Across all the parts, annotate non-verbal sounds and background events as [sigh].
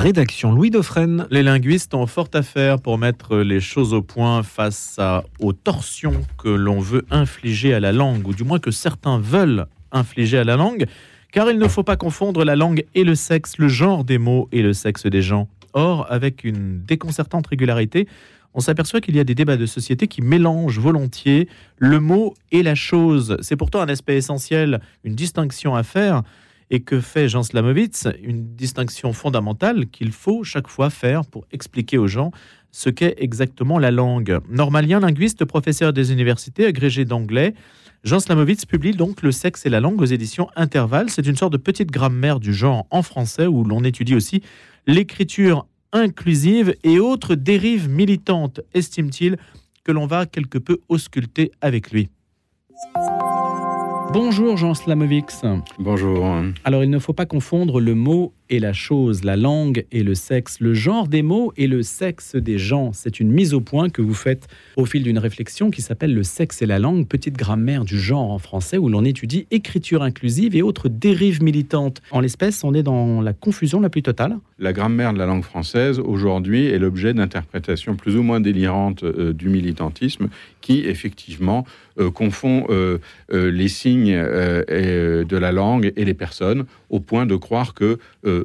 Rédaction Louis Dauphren. Les linguistes ont fort à faire pour mettre les choses au point face aux torsions que l'on veut infliger à la langue, ou du moins que certains veulent infliger à la langue, car il ne faut pas confondre la langue et le sexe, le genre des mots et le sexe des gens. Or, avec une déconcertante régularité, on s'aperçoit qu'il y a des débats de société qui mélangent volontiers le mot et la chose. C'est pourtant un aspect essentiel, une distinction à faire et que fait Jean Slamovitz, une distinction fondamentale qu'il faut chaque fois faire pour expliquer aux gens ce qu'est exactement la langue. Normalien, linguiste, professeur des universités, agrégé d'anglais, Jean Slamovitz publie donc Le sexe et la langue aux éditions Intervalle. C'est une sorte de petite grammaire du genre en français où l'on étudie aussi l'écriture inclusive et autres dérives militantes, estime-t-il, que l'on va quelque peu ausculter avec lui. Bonjour Jean Slamovix. Bonjour. Alors il ne faut pas confondre le mot et la chose, la langue et le sexe, le genre des mots et le sexe des gens. C'est une mise au point que vous faites au fil d'une réflexion qui s'appelle Le sexe et la langue, petite grammaire du genre en français, où l'on étudie écriture inclusive et autres dérives militantes. En l'espèce, on est dans la confusion la plus totale. La grammaire de la langue française, aujourd'hui, est l'objet d'interprétations plus ou moins délirantes euh, du militantisme qui, effectivement, euh, confond euh, les signes de la langue et les personnes au point de croire que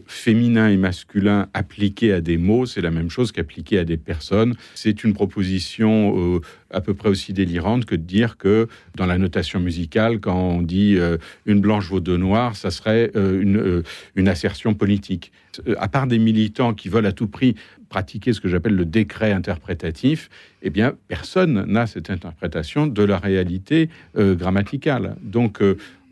féminin et masculin appliqué à des mots, c'est la même chose qu'appliqué à des personnes. C'est une proposition euh, à peu près aussi délirante que de dire que dans la notation musicale, quand on dit euh, une blanche vaut deux noirs, ça serait euh, une, une assertion politique. À part des militants qui veulent à tout prix pratiquer ce que j'appelle le décret interprétatif, eh bien, personne n'a cette interprétation de la réalité grammaticale. Donc,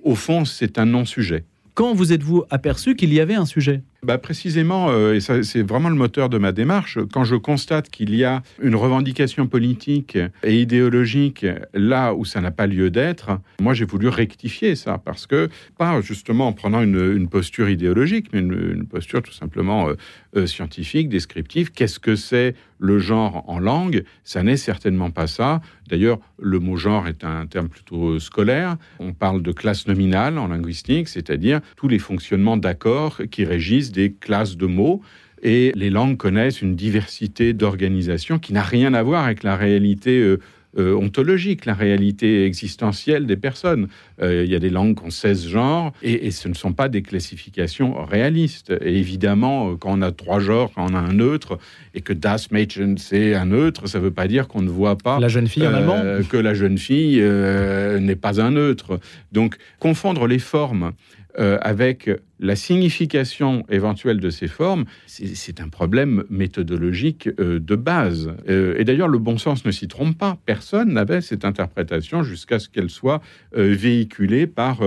au fond, c'est un non-sujet. Quand vous êtes-vous aperçu qu'il y avait un sujet? Bah Précisément, euh, et c'est vraiment le moteur de ma démarche, quand je constate qu'il y a une revendication politique et idéologique là où ça n'a pas lieu d'être, moi j'ai voulu rectifier ça, parce que, pas justement en prenant une, posture idéologique, mais une, posture tout simplement euh, euh, scientifique, descriptive, qu'est-ce que c'est le genre en langue? Ça n'est certainement pas ça. D'ailleurs, le mot genre est un terme plutôt scolaire. On parle de classe nominale en linguistique, c'est-à-dire tous les fonctionnements d'accords qui régissent des classes de mots. Et les langues connaissent une diversité d'organisation qui n'a rien à voir avec la réalité euh, euh, ontologique, la réalité existentielle des personnes. Euh, il y a des langues qui ont 16 genres et, ce ne sont pas des classifications réalistes. Et évidemment, quand on a trois genres, quand on a un neutre et que Das Mädchen c'est un neutre, ça ne veut pas dire qu'on ne voit pas la jeune fille en allemand? que la jeune fille n'est pas un neutre. Donc confondre les formes euh, avec la signification éventuelle de ces formes, c'est un problème méthodologique euh, de base. Euh, et d'ailleurs, le bon sens ne s'y trompe pas. Personne n'avait cette interprétation jusqu'à ce qu'elle soit véhiculée par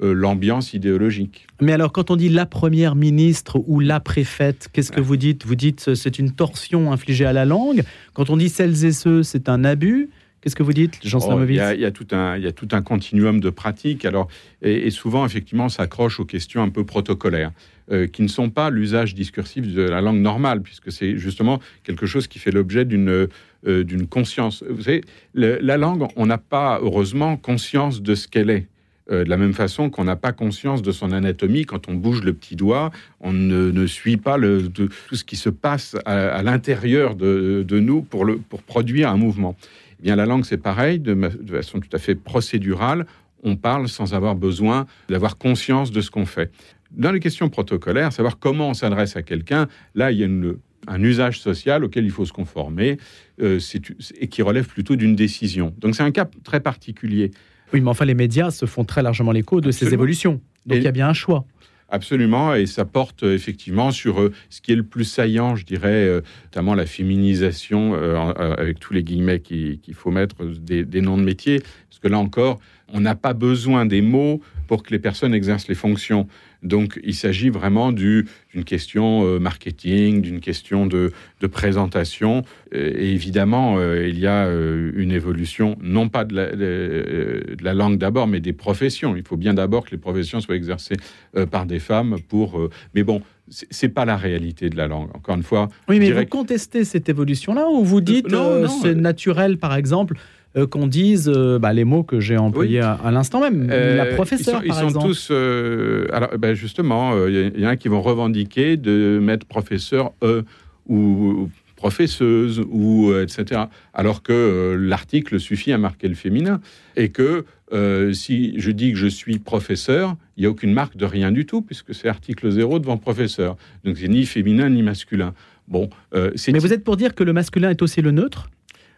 l'ambiance idéologique. Mais alors, quand on dit la première ministre ou la préfète, qu'est-ce que vous dites? Vous dites c'est une torsion infligée à la langue. Quand on dit celles et ceux, c'est un abus. Qu'est-ce que vous dites, Jean oh, il, y a, tout un, il y a tout un continuum de pratiques. Alors, et, souvent, effectivement, s'accroche aux questions un peu protocolaires, euh, qui ne sont pas l'usage discursif de la langue normale, puisque c'est justement quelque chose qui fait l'objet d'une euh, d'une conscience. Vous savez, la langue, on n'a pas, heureusement, conscience de ce qu'elle est. Euh, de la même façon qu'on n'a pas conscience de son anatomie quand on bouge le petit doigt, on ne, suit pas le, tout ce qui se passe à, l'intérieur de, de, nous pour, le, pour produire un mouvement. Eh bien, la langue, c'est pareil, de, façon tout à fait procédurale. On parle sans avoir besoin d'avoir conscience de ce qu'on fait. Dans les questions protocolaires, savoir comment on s'adresse à quelqu'un, là, il y a un usage social auquel il faut se conformer euh, et qui relève plutôt d'une décision. Donc c'est un cas très particulier. Oui, mais enfin, les médias se font très largement l'écho de ces évolutions. Donc il y a bien un choix. Absolument, et ça porte euh, effectivement sur euh, ce qui est le plus saillant, je dirais, euh, notamment la féminisation, avec tous les guillemets qu'il faut mettre, des, des, noms de métiers, parce que là encore, on n'a pas besoin des mots pour que les personnes exercent les fonctions. Donc il s'agit vraiment d'une question euh, marketing, d'une question de, présentation. Euh, et évidemment, euh, il y a une évolution, non pas de la, langue d'abord, mais des professions. Il faut bien d'abord que les professions soient exercées par des femmes pour... mais bon, c'est pas la réalité de la langue. Encore une fois. Oui, mais vous contestez cette évolution-là ou vous dites non, c'est naturel, par exemple, euh, qu'on dise euh, bah, les mots que j'ai employés à, l'instant même. la professeure, ils sont, par tous. alors, ben justement, il y, en a qui vont revendiquer de mettre professeur E ou professeuse ou etc. Alors que l'article suffit à marquer le féminin et que si je dis que je suis professeur, il n'y a aucune marque de rien du tout puisque c'est article 0 devant professeur. Donc c'est ni féminin ni masculin. Bon, euh, Mais vous êtes pour dire que le masculin est aussi le neutre?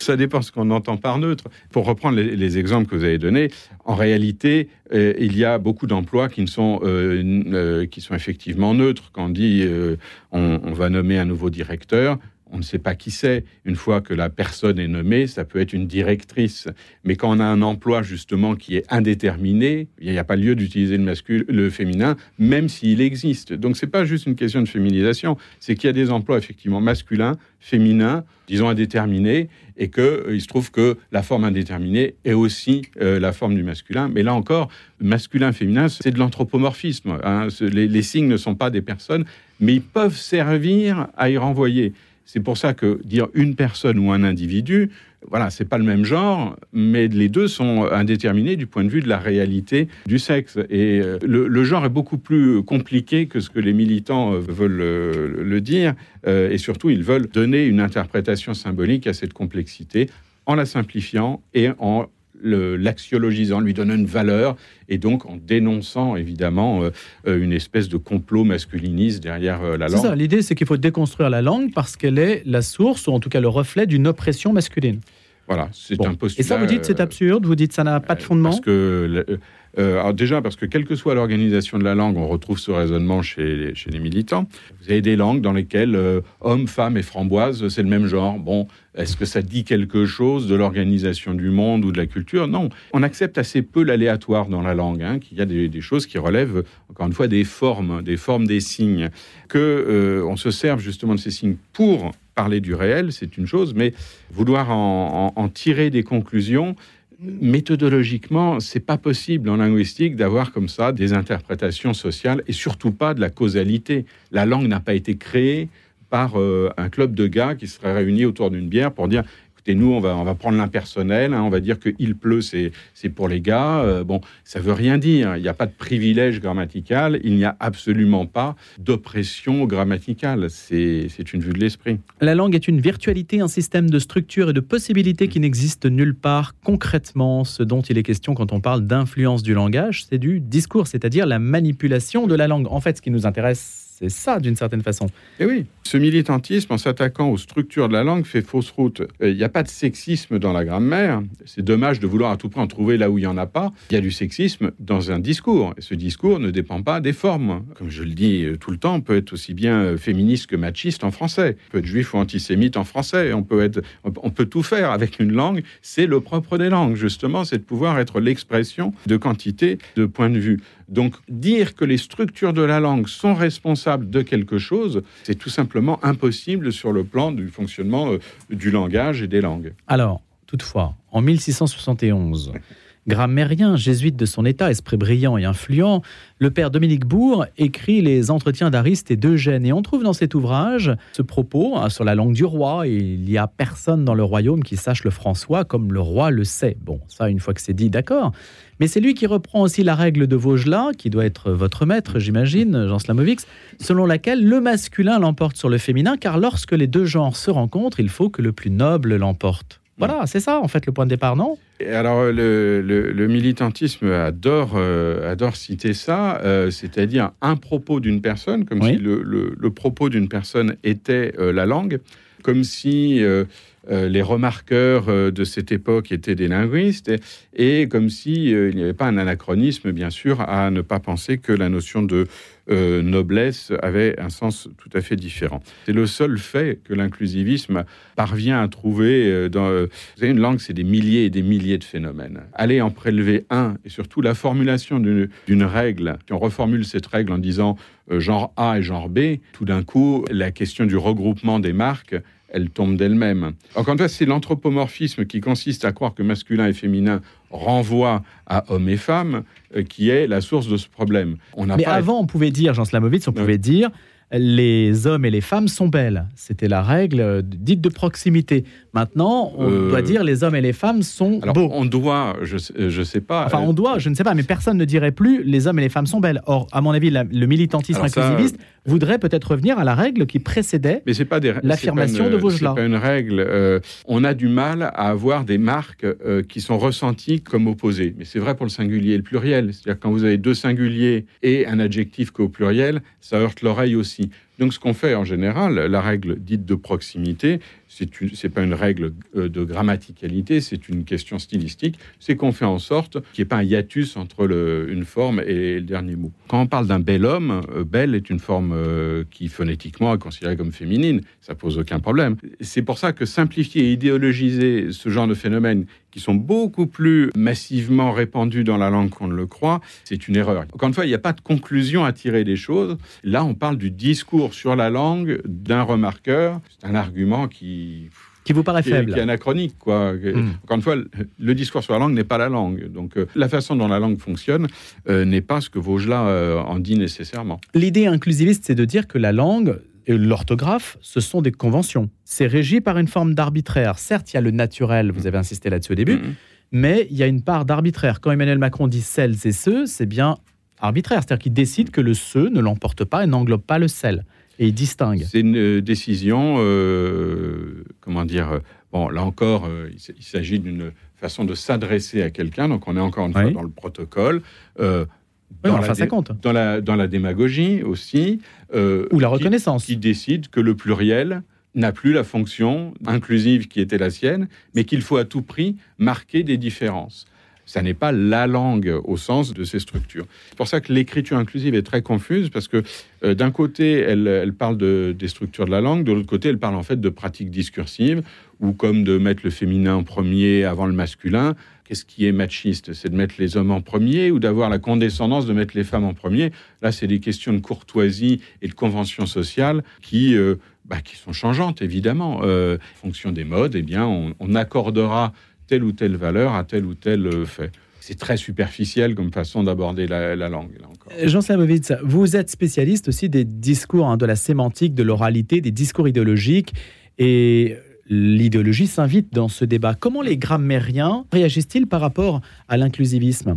Ça dépend ce qu'on entend par neutre. Pour reprendre les, exemples que vous avez donnés, en réalité, euh, il y a beaucoup d'emplois qui, sont, euh, qui sont effectivement neutres. Quand on dit on, va nommer un nouveau directeur, on ne sait pas qui c'est. Une fois que la personne est nommée, ça peut être une directrice. Mais quand on a un emploi justement qui est indéterminé, il n'y a pas lieu d'utiliser le masculin, le féminin, même s'il existe. Donc c'est pas juste une question de féminisation, c'est qu'il y a des emplois effectivement masculins, féminins, disons indéterminés, et qu'il euh, se trouve que la forme indéterminée est aussi euh, la forme du masculin. Mais là encore, masculin, féminin, c'est de l'anthropomorphisme. Hein. les signes ne sont pas des personnes, mais ils peuvent servir à y renvoyer. C'est pour ça que dire une personne ou un individu, voilà, c'est pas le même genre, mais les deux sont indéterminés du point de vue de la réalité du sexe. Et euh, le, genre est beaucoup plus compliqué que ce que les militants euh, veulent euh, le, dire, et surtout ils veulent donner une interprétation symbolique à cette complexité en la simplifiant et en l'axiologisant, lui donnant une valeur, et donc en dénonçant évidemment euh, euh, une espèce de complot masculiniste derrière euh, la langue. C'est ça, l'idée c'est qu'il faut déconstruire la langue parce qu'elle est la source, ou en tout cas le reflet d'une oppression masculine. Voilà, c'est un postulat. Et ça, vous dites c'est absurde, vous dites ça n'a pas de fondement Parce que euh, alors déjà, parce que quelle que soit l'organisation de la langue, on retrouve ce raisonnement chez les, chez les militants. Vous avez des langues dans lesquelles euh, homme, femme et framboise, c'est le même genre. Bon, est-ce que ça dit quelque chose de l'organisation du monde ou de la culture? Non. On accepte assez peu l'aléatoire dans la langue, hein, qu'il y a des, choses qui relèvent, encore une fois, des formes, des formes des signes. Que euh, on se serve justement de ces signes pour parler du réel, c'est une chose, mais vouloir en, tirer des conclusions, méthodologiquement, c'est pas possible en linguistique d'avoir comme ça des interprétations sociales et surtout pas de la causalité. La langue n'a pas été créée par euh, un club de gars qui seraient réunis autour d'une bière pour dire et nous, on va, on va prendre l'impersonnel, hein, on va dire que il pleut, c'est, pour les gars. Euh, bon, ça veut rien dire. Il n'y a pas de privilège grammatical, il n'y a absolument pas d'oppression grammaticale. C'est, c'est une vue de l'esprit. La langue est une virtualité, un système de structure et de possibilités qui n'existe nulle part. Concrètement, ce dont il est question quand on parle d'influence du langage, c'est du discours, c'est-à-dire la manipulation de la langue. En fait, ce qui nous intéresse c'est ça, d'une certaine façon. Et eh oui, ce militantisme, en s'attaquant aux structures de la langue, fait fausse route. Il euh, n'y a pas de sexisme dans la grammaire. C'est dommage de vouloir à tout prix en trouver là où il n'y en a pas. Il y a du sexisme dans un discours. Et ce discours ne dépend pas des formes. Comme je le dis euh, tout le temps, on peut être aussi bien euh, féministe que machiste en français. On peut être juif ou antisémite en français. On peut, être, on peut tout faire avec une langue. C'est le propre des langues, justement, c'est de pouvoir être l'expression de quantité de points de vue. Donc dire que les structures de la langue sont responsables de quelque chose, c'est tout simplement impossible sur le plan du fonctionnement euh, du langage et des langues. Alors, toutefois, en 1671, [laughs] Grammairien, jésuite de son état, esprit brillant et influent, le père Dominique Bourg écrit les entretiens d'Ariste et d'Eugène. Et on trouve dans cet ouvrage ce propos hein, sur la langue du roi. Il n'y a personne dans le royaume qui sache le François comme le roi le sait. Bon, ça, une fois que c'est dit, d'accord. Mais c'est lui qui reprend aussi la règle de Vaugelas, qui doit être votre maître, j'imagine, Jean Slamovix, selon laquelle le masculin l'emporte sur le féminin, car lorsque les deux genres se rencontrent, il faut que le plus noble l'emporte. Voilà, c'est ça en fait le point de départ, non? Alors le, militantisme adore, euh, adore citer ça, euh, c'est-à-dire un propos d'une personne, comme si le, propos d'une personne était euh, la langue, comme si les remarqueurs de cette époque étaient des linguistes, et, comme s'il il n'y avait pas un anachronisme, bien sûr, à ne pas penser que la notion de euh, noblesse avait un sens tout à fait différent. C'est le seul fait que l'inclusivisme parvient à trouver euh, dans... Euh, vous une langue, c'est des milliers et des milliers de phénomènes. Aller en prélever un, et surtout la formulation d'une règle, si on reformule cette règle en disant genre A et genre B, tout d'un coup, la question du regroupement des marques, elle tombe d'elle-même. Encore une fois, c'est l'anthropomorphisme qui consiste à croire que masculin et féminin renvoient à hommes et femmes euh, qui est la source de ce problème. On Mais avant, on pouvait dire, Jean Slamovitz, on pouvait dire les hommes et les femmes sont belles. C'était la règle euh, dite de proximité. Maintenant, on Euh, doit dire les hommes et les femmes sont Alors, beaux. on doit, je ne sais pas. Enfin, euh, on doit, je ne sais pas, mais personne ne dirait plus les hommes et les femmes sont belles. Or, à mon avis, la- le militantisme Alors ça, inclusiviste voudrait peut-être revenir à la règle qui précédait. L'affirmation de Vaugelas. C'est pas une règle. euh, on a du mal à avoir des marques euh, qui sont ressenties comme opposées. Mais c'est vrai pour le singulier et le pluriel. C'est-à-dire quand vous avez deux singuliers et un adjectif qu'au pluriel, ça heurte l'oreille aussi. Donc ce qu'on fait en général, la règle dite de proximité, c'est une- c'est pas une règle euh, de grammaticalité, c'est une question stylistique. C'est qu'on fait en sorte qu'il n'y ait pas un hiatus entre une forme et le dernier mot. Quand on parle d'un bel homme, euh, belle est une forme euh, qui phonétiquement est considérée comme féminine. Ça pose aucun problème. C'est pour ça que simplifier et idéologiser ce genre de phénomènes qui sont beaucoup plus massivement répandus dans la langue qu'on ne le croit, c'est une erreur. Encore une fois, il n'y a pas de conclusion à tirer des choses. Là, on parle du discours sur la langue d'un remarqueur. C'est un argument qui, Qui vous paraît qui, faible qui est anachronique. Quoi. Hmm. Encore une fois, le, le discours sur la langue n'est pas la langue. Donc, euh, la façon dont la langue fonctionne euh, n'est pas ce que Vaugelas euh, en dit nécessairement. L'idée inclusiviste, c'est de dire que la langue et l'orthographe, ce sont des conventions. C'est régi par une forme d'arbitraire. Certes, il y a le naturel, vous avez insisté là-dessus au début, Mhm. mais il y a une part d'arbitraire. Quand Emmanuel Macron dit celles et ceux, c'est bien arbitraire. C'est-à-dire qu'il décide que le ce ne l'emporte pas et n'englobe pas le celle. Et il distingue. C'est une euh, décision, euh, comment dire, euh, bon, là encore, euh, il s'agit d'une façon de s'adresser à quelqu'un, donc on est encore une fois dans le protocole. euh, Oui, dans, enfin, la ça dé- compte. dans, la, dans la démagogie aussi. euh, Ou la qui- reconnaissance. qui décide que le pluriel n'a plus la fonction inclusive qui était la sienne, mais qu'il faut à tout prix marquer des différences. Ça n'est pas la langue au sens de ces structures. C'est pour ça que l'écriture inclusive est très confuse, parce que euh, d'un côté, elle, elle parle de, des structures de la langue, de l'autre côté, elle parle en fait de pratiques discursives, ou comme de mettre le féminin en premier avant le masculin. Qu'est-ce qui est machiste C'est de mettre les hommes en premier ou d'avoir la condescendance de mettre les femmes en premier? Là, c'est des questions de courtoisie et de convention sociale qui, euh, bah, qui sont changeantes, évidemment. Euh, en fonction des modes, eh bien, on, accordera telle ou telle valeur à tel ou tel euh, fait. C'est très superficiel comme façon d'aborder la, la langue. Jean Slavovitz, vous êtes spécialiste aussi des discours, hein, de la sémantique, de l'oralité, des discours idéologiques. Et l'idéologie s'invite dans ce débat. Comment les grammairiens réagissent-ils par rapport à l'inclusivisme?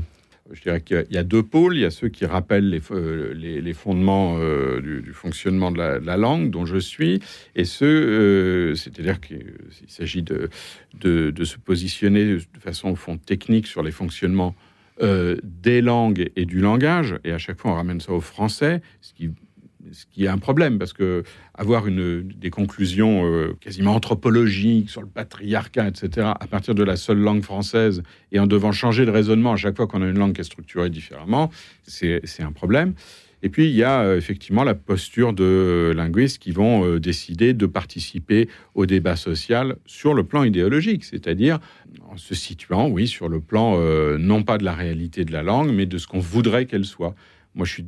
Je dirais qu'il y a- deux pôles. Il y a ceux qui rappellent les, euh, fondements euh, du, fonctionnement de la, langue, dont je suis, et ceux, euh, c'est-à-dire qu'il s'agit de, se positionner de façon au fond technique sur les fonctionnements des langues et du langage. Et à chaque fois, on ramène ça au français, ce qui ce qui est un problème, parce que avoir une, des conclusions euh, quasiment anthropologiques sur le patriarcat, etc., à partir de la seule langue française, et en devant changer de raisonnement à chaque fois qu'on a une langue qui est structurée différemment, c'est un problème. Et puis, il y a euh, effectivement la posture de euh, linguistes qui vont décider de participer au débat social sur le plan idéologique, c'est-à-dire en se situant, oui, sur le plan non pas de la réalité de la langue, mais de ce qu'on voudrait qu'elle soit. Moi, je suis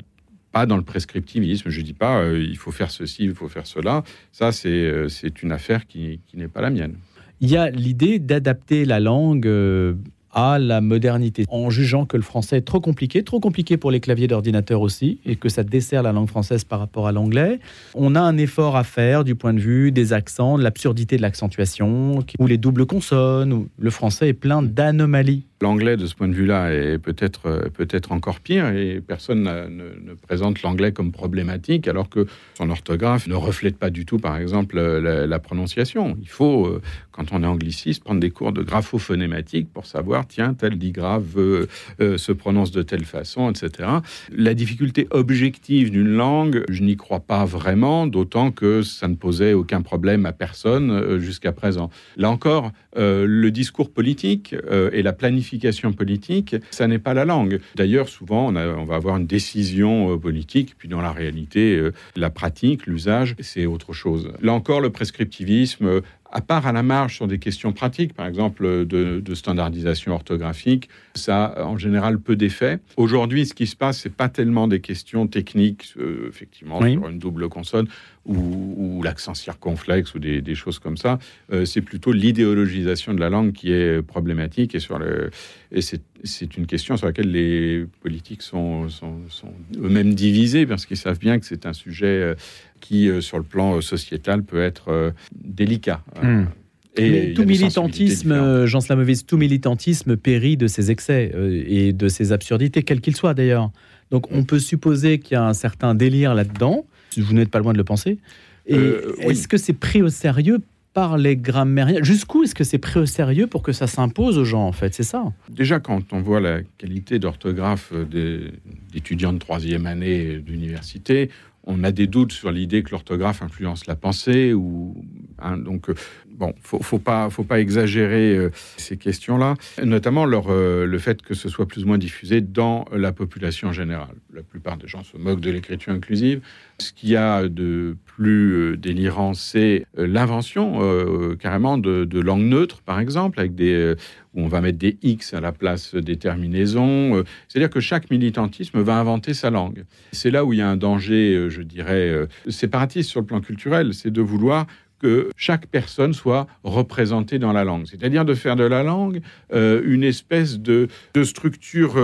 dans le prescriptivisme. Je dis pas euh, il faut faire ceci, il faut faire cela. Ça, c'est euh, une affaire qui, qui n'est pas la mienne. Il y a l'idée d'adapter la langue euh, à la modernité, en jugeant que le français est trop compliqué, trop compliqué pour les claviers d'ordinateur aussi, et que ça dessert la langue française par rapport à l'anglais. On a un effort à faire du point de vue des accents, de l'absurdité de l'accentuation, ou les doubles consonnes. Où le français est plein d'anomalies. L'anglais, de ce point de vue-là, est peut-être euh, peut-être encore pire et personne ne présente l'anglais comme problématique, alors que son orthographe ne reflète pas du tout, par exemple, euh, la, la prononciation. Il faut, euh, quand on est angliciste, prendre des cours de graphophonématique pour savoir, tiens, tel digraphe euh, se prononce de telle façon, etc. La difficulté objective d'une langue, je n'y crois pas vraiment, d'autant que ça ne posait aucun problème à personne euh, jusqu'à présent. Là encore, euh, le discours politique euh, et la planification politique, ça n'est pas la langue. D'ailleurs, souvent, on, va avoir une décision politique, puis dans la réalité, la pratique, l'usage, c'est autre chose. Là encore, le prescriptivisme, à part à la marge sur des questions pratiques, par exemple euh, de, de standardisation orthographique, ça a en général peu d'effet. Aujourd'hui, ce qui se passe, c'est pas tellement des questions techniques, euh, effectivement, Oui. sur une double consonne ou, ou l'accent circonflexe ou des, des choses comme ça. Euh, c'est plutôt l'idéologisation de la langue qui est problématique et sur le et c'est c'est une question sur laquelle les politiques sont, sont, sont eux-mêmes divisés parce qu'ils savent bien que c'est un sujet euh, qui, euh, sur le plan sociétal, peut être délicat. Hmm. Et tout militantisme, Jean Slamovitz, tout militantisme périt de ses excès et de ses absurdités, quels qu'ils soient d'ailleurs. Donc on peut supposer qu'il y a un certain délire là-dedans. Vous n'êtes pas loin de le penser. Et est-ce que c'est pris au sérieux par les grammairiens? Jusqu'où est-ce que c'est pris au sérieux pour que ça s'impose aux gens, en fait? C'est ça? Déjà, quand on voit la qualité d'orthographe d'étudiants de troisième année d'université, on a des doutes sur l'idée que l'orthographe influence la pensée. Ou, hein, donc, euh, bon, faut, faut pas, faut pas exagérer euh, ces questions-là, notamment euh, le fait que ce soit plus ou moins diffusé dans la population générale. La plupart des gens se moquent de l'écriture inclusive. Ce qu'il y a de plus euh, délirant, c'est l'invention carrément de, langues neutres, par exemple, avec des où on va mettre des X à la place des terminaisons. C'est-à-dire que chaque militantisme va inventer sa langue. C'est là où il y a un danger, je dirais, séparatiste sur le plan culturel, c'est de vouloir que chaque personne soit représentée dans la langue, c'est-à-dire de faire de la langue une espèce de, de structure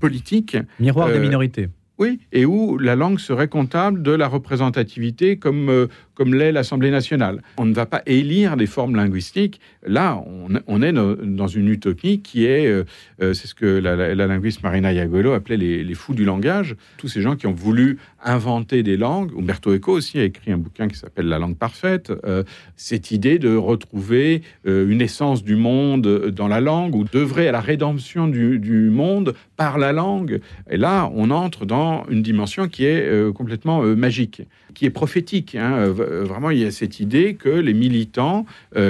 politique. Miroir des minorités. Oui, et où la langue serait comptable de la représentativité comme, euh, comme l'est l'Assemblée nationale. On ne va pas élire des formes linguistiques. Là, on, est dans une utopie qui est, euh, euh, c'est ce que la, linguiste Marina Iagolo appelait les, fous du langage. Tous ces gens qui ont voulu inventer des langues. Umberto Eco aussi a écrit un bouquin qui s'appelle La langue parfaite. cette idée de retrouver une essence du monde dans la langue ou d'œuvrer à la rédemption du, monde par la langue. Et là, on entre dans une dimension qui est euh, complètement euh, magique, qui est prophétique. Hein. Euh, vraiment, il y a cette idée que les militants,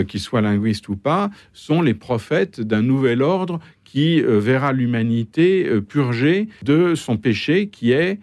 qu'ils soient linguistes ou pas, sont les prophètes d'un nouvel ordre qui verra l'humanité purgée de son péché qui est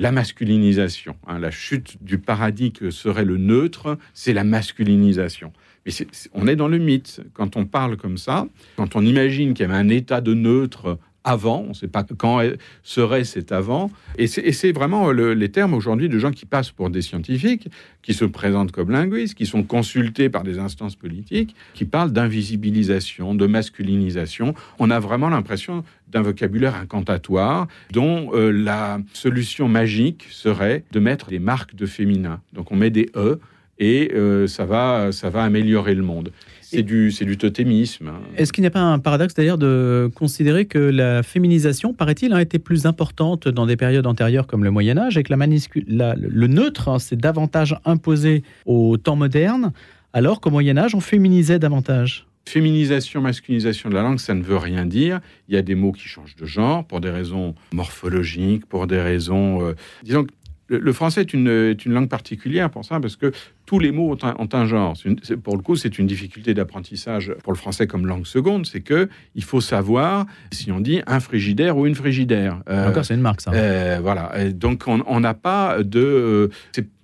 la masculinisation. Hein. La chute du paradis que serait le neutre, c'est la masculinisation. Mais on est dans le mythe. Quand on parle comme ça, quand on imagine qu'il y avait un état de neutre avant, on ne sait pas quand serait cet avant. Et c'est vraiment les termes aujourd'hui de gens qui passent pour des scientifiques, qui se présentent comme linguistes, qui sont consultés par des instances politiques, qui parlent d'invisibilisation, de masculinisation. On a vraiment l'impression d'un vocabulaire incantatoire dont euh, la solution magique serait de mettre des marques de féminin. Donc on met des E et euh, ça, va, ça va améliorer le monde. C'est du, du totémisme. Hein. Est-ce qu'il n'y a pas un paradoxe d'ailleurs de considérer que la féminisation, paraît-il, a été plus importante dans des périodes antérieures comme le Moyen Âge et que la, le neutre hein, s'est davantage imposé au temps moderne, alors qu'au Moyen Âge, on féminisait davantage? Féminisation, masculinisation de la langue, ça ne veut rien dire. Il y a des mots qui changent de genre pour des raisons morphologiques, pour des raisons... Euh, disons que le, français est une, langue particulière pour ça, parce que tous les mots ont un, genre. pour le coup, c'est une difficulté d'apprentissage pour le français comme langue seconde, c'est que il faut savoir si on dit un frigidaire ou une frigidaire. Euh, Encore, c'est une marque, ça. Euh, voilà. donc, on n'a pas de.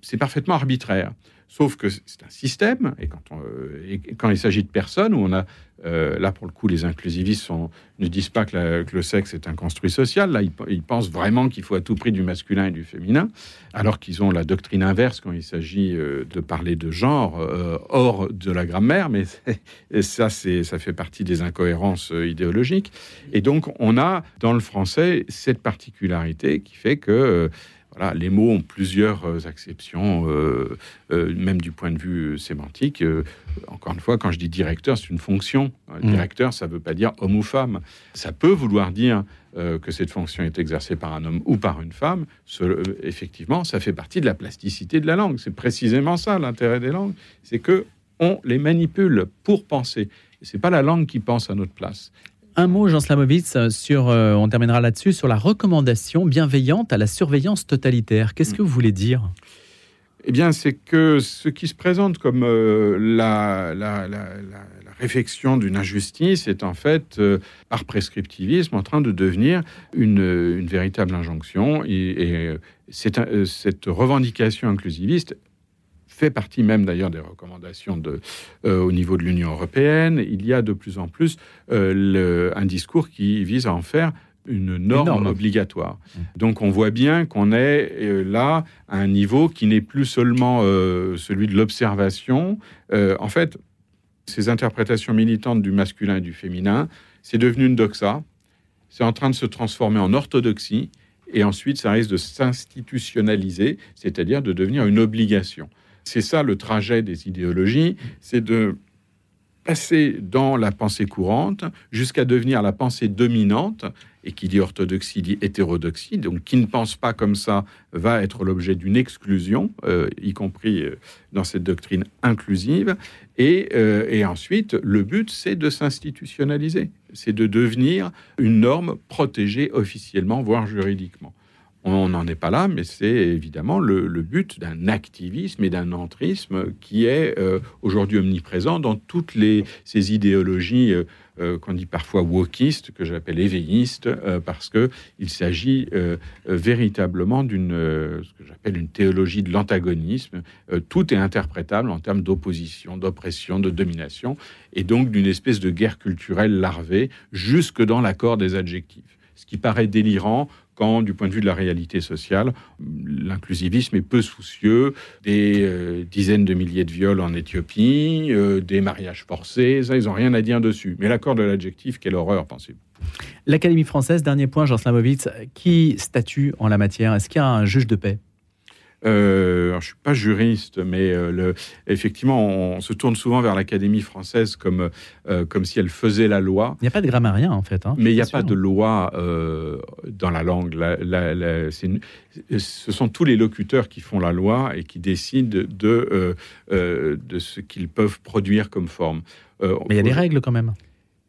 c'est parfaitement arbitraire. Sauf que c'est un système, et quand, euh, quand il s'agit de personnes, où on a, euh, là pour le coup, les inclusivistes sont, ne disent pas que, le sexe est un construit social, là ils, pensent vraiment qu'il faut à tout prix du masculin et du féminin, alors qu'ils ont la doctrine inverse quand il s'agit euh, de parler de genre hors de la grammaire, mais ça, ça fait partie des incohérences idéologiques. Et donc on a dans le français cette particularité qui fait que les mots ont plusieurs euh, acceptions, euh, euh, même du point de vue sémantique. encore une fois, quand je dis directeur, c'est une fonction. Mm. Directeur, ça ne veut pas dire homme ou femme. Ça peut vouloir dire que cette fonction est exercée par un homme ou par une femme. effectivement, ça fait partie de la plasticité de la langue. C'est précisément ça l'intérêt des langues, c'est que on les manipule pour penser. C'est pas la langue qui pense à notre place. Un mot, Jean Slamovitz, sur, euh, on terminera là-dessus, sur la recommandation bienveillante à la surveillance totalitaire. Qu'est-ce que vous voulez dire? Eh bien, c'est que ce qui se présente comme euh, la, réflexion d'une injustice est en fait, euh, par prescriptivisme, en train de devenir une, véritable injonction. Et, et cette revendication inclusiviste fait partie même d'ailleurs des recommandations de, euh, au niveau de l'Union européenne. Il y a de plus en plus euh, un discours qui vise à en faire une norme, obligatoire. Mmh. Donc on voit bien qu'on est euh, là à un niveau qui n'est plus seulement celui de l'observation. en fait, ces interprétations militantes du masculin et du féminin, c'est devenu une doxa. C'est en train de se transformer en orthodoxie. Et ensuite, ça risque de s'institutionnaliser, c'est-à-dire de devenir une obligation. C'est ça le trajet des idéologies, c'est de passer dans la pensée courante jusqu'à devenir la pensée dominante. Et qui dit orthodoxie dit hétérodoxie. Donc, qui ne pense pas comme ça va être l'objet d'une exclusion, euh, y compris euh, dans cette doctrine inclusive. Euh, et ensuite, le but, c'est de s'institutionnaliser. C'est de devenir une norme protégée officiellement, voire juridiquement. On n'en est pas là, mais c'est évidemment le, but d'un activisme et d'un entrisme qui est euh, aujourd'hui omniprésent dans toutes les, ces idéologies euh, euh, qu'on dit parfois wokistes, que j'appelle éveillistes, parce qu'il s'agit véritablement d'une ce que j'appelle une théologie de l'antagonisme. tout est interprétable en termes d'opposition, d'oppression, de domination, et donc d'une espèce de guerre culturelle larvée jusque dans l'accord des adjectifs. Ce qui paraît délirant quand, du point de vue de la réalité sociale, l'inclusivisme est peu soucieux des euh, dizaines de milliers de viols en Éthiopie, euh, des mariages forcés, ça, ils n'ont rien à dire dessus. Mais l'accord de l'adjectif, quelle horreur, pensez-vous? L'Académie française, dernier point, Jean Slamovitz, qui statue en la matière? Est-ce qu'il y a un juge de paix? Euh, je ne suis pas juriste, mais euh, le, effectivement, on se tourne souvent vers l'Académie française comme, euh, comme si elle faisait la loi. Il n'y a pas de grammairien, en fait. Hein, mais il n'y a pas de loi dans la langue. ce sont tous les locuteurs qui font la loi et qui décident de, de ce qu'ils peuvent produire comme forme. mais il y a des règles quand même.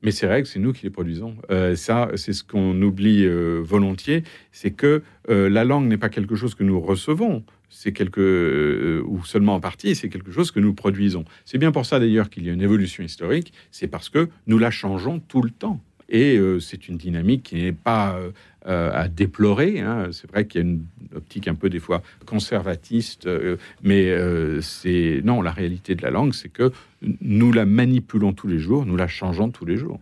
Mais ces règles, c'est nous qui les produisons. ça, c'est ce qu'on oublie volontiers, c'est que la langue n'est pas quelque chose que nous recevons c'est quelque euh, ou seulement en partie, c'est quelque chose que nous produisons. C'est bien pour ça d'ailleurs qu'il y a une évolution historique, c'est parce que nous la changeons tout le temps. Et euh, c'est une dynamique qui n'est pas euh, à déplorer. Hein. C'est vrai qu'il y a une optique un peu des fois conservatiste, mais c'est non, la réalité de la langue, c'est que nous la manipulons tous les jours, nous la changeons tous les jours.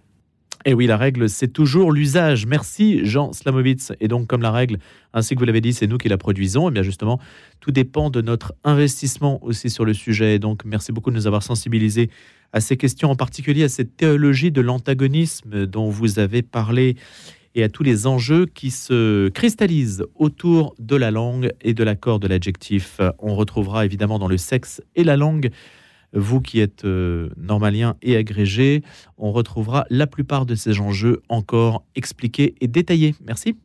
Et oui, la règle, c'est toujours l'usage. Merci Jean Slamovitz. Et donc, comme la règle, ainsi que vous l'avez dit, c'est nous qui la produisons. Et eh bien justement, tout dépend de notre investissement aussi sur le sujet. Donc, merci beaucoup de nous avoir sensibilisés à ces questions, en particulier à cette théologie de l'antagonisme dont vous avez parlé et à tous les enjeux qui se cristallisent autour de la langue et de l'accord de l'adjectif. On retrouvera évidemment dans le sexe et la langue vous qui êtes euh, normalien et agrégé, on retrouvera la plupart de ces enjeux encore expliqués et détaillés. Merci.